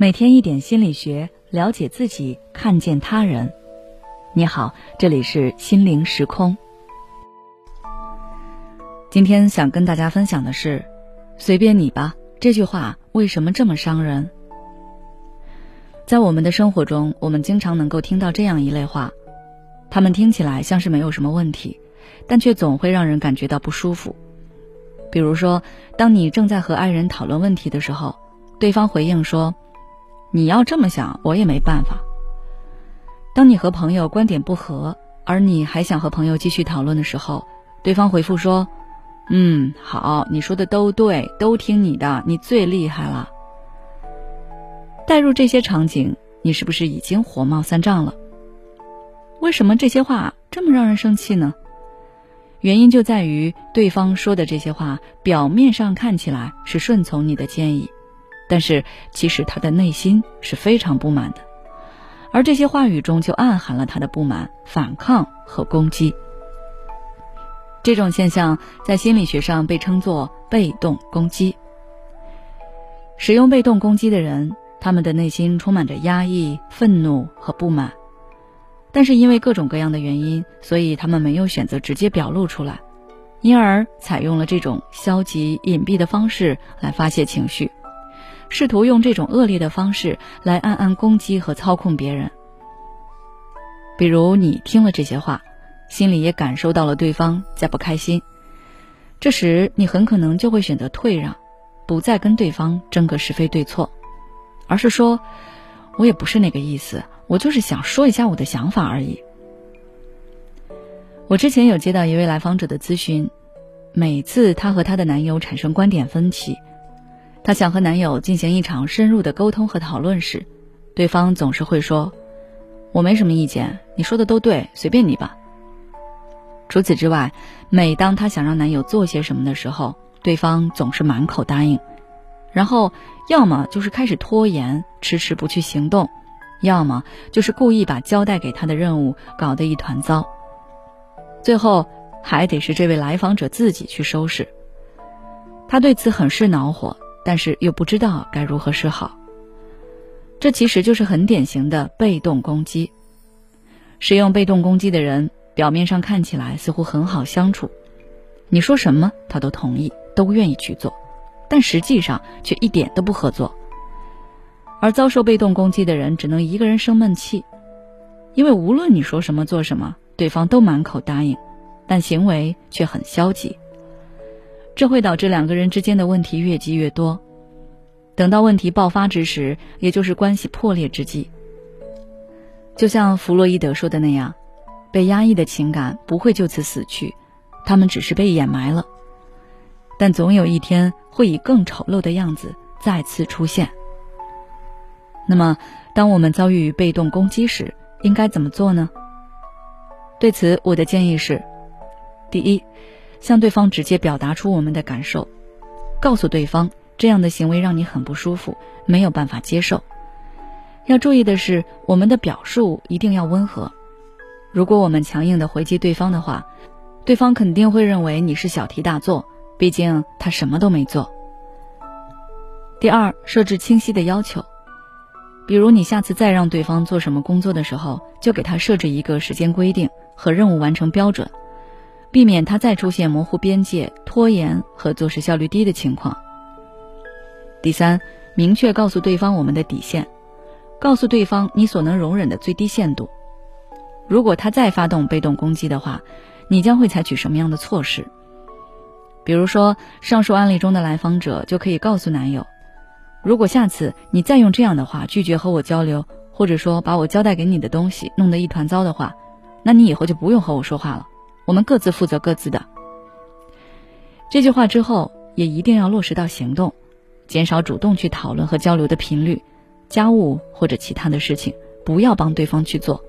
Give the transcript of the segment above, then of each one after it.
每天一点心理学，了解自己，看见他人。你好，这里是心灵时空。今天想跟大家分享的是“随便你吧”这句话为什么这么伤人？在我们的生活中，我们经常能够听到这样一类话，他们听起来像是没有什么问题，但却总会让人感觉到不舒服。比如说，当你正在和爱人讨论问题的时候，对方回应说。你要这么想，我也没办法。当你和朋友观点不合，而你还想和朋友继续讨论的时候，对方回复说：“嗯，好，你说的都对，都听你的，你最厉害了。”带入这些场景，你是不是已经火冒三丈了？为什么这些话这么让人生气呢？原因就在于对方说的这些话，表面上看起来是顺从你的建议。但是，其实他的内心是非常不满的，而这些话语中就暗含了他的不满、反抗和攻击。这种现象在心理学上被称作被动攻击。使用被动攻击的人，他们的内心充满着压抑、愤怒和不满，但是因为各种各样的原因，所以他们没有选择直接表露出来，因而采用了这种消极隐蔽的方式来发泄情绪。试图用这种恶劣的方式来暗暗攻击和操控别人。比如，你听了这些话，心里也感受到了对方在不开心，这时你很可能就会选择退让，不再跟对方争个是非对错，而是说：“我也不是那个意思，我就是想说一下我的想法而已。”我之前有接到一位来访者的咨询，每次她和她的男友产生观点分歧。她想和男友进行一场深入的沟通和讨论时，对方总是会说：“我没什么意见，你说的都对，随便你吧。”除此之外，每当她想让男友做些什么的时候，对方总是满口答应，然后要么就是开始拖延，迟迟不去行动，要么就是故意把交代给他的任务搞得一团糟，最后还得是这位来访者自己去收拾。她对此很是恼火。但是又不知道该如何是好，这其实就是很典型的被动攻击。使用被动攻击的人，表面上看起来似乎很好相处，你说什么他都同意，都愿意去做，但实际上却一点都不合作。而遭受被动攻击的人，只能一个人生闷气，因为无论你说什么做什么，对方都满口答应，但行为却很消极。这会导致两个人之间的问题越积越多，等到问题爆发之时，也就是关系破裂之际。就像弗洛伊德说的那样，被压抑的情感不会就此死去，他们只是被掩埋了，但总有一天会以更丑陋的样子再次出现。那么，当我们遭遇被动攻击时，应该怎么做呢？对此，我的建议是：第一。向对方直接表达出我们的感受，告诉对方这样的行为让你很不舒服，没有办法接受。要注意的是，我们的表述一定要温和。如果我们强硬的回击对方的话，对方肯定会认为你是小题大做，毕竟他什么都没做。第二，设置清晰的要求，比如你下次再让对方做什么工作的时候，就给他设置一个时间规定和任务完成标准。避免他再出现模糊边界、拖延和做事效率低的情况。第三，明确告诉对方我们的底线，告诉对方你所能容忍的最低限度。如果他再发动被动攻击的话，你将会采取什么样的措施？比如说，上述案例中的来访者就可以告诉男友：如果下次你再用这样的话拒绝和我交流，或者说把我交代给你的东西弄得一团糟的话，那你以后就不用和我说话了。我们各自负责各自的。这句话之后，也一定要落实到行动，减少主动去讨论和交流的频率，家务或者其他的事情不要帮对方去做，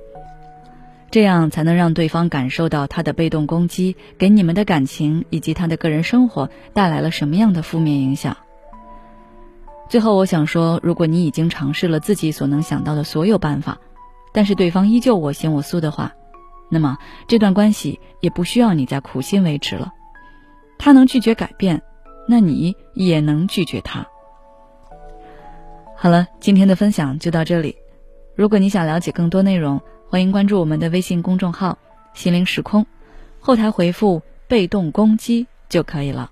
这样才能让对方感受到他的被动攻击给你们的感情以及他的个人生活带来了什么样的负面影响。最后，我想说，如果你已经尝试了自己所能想到的所有办法，但是对方依旧我行我素的话，那么这段关系也不需要你再苦心维持了，他能拒绝改变，那你也能拒绝他。好了，今天的分享就到这里。如果你想了解更多内容，欢迎关注我们的微信公众号“心灵时空”，后台回复“被动攻击”就可以了。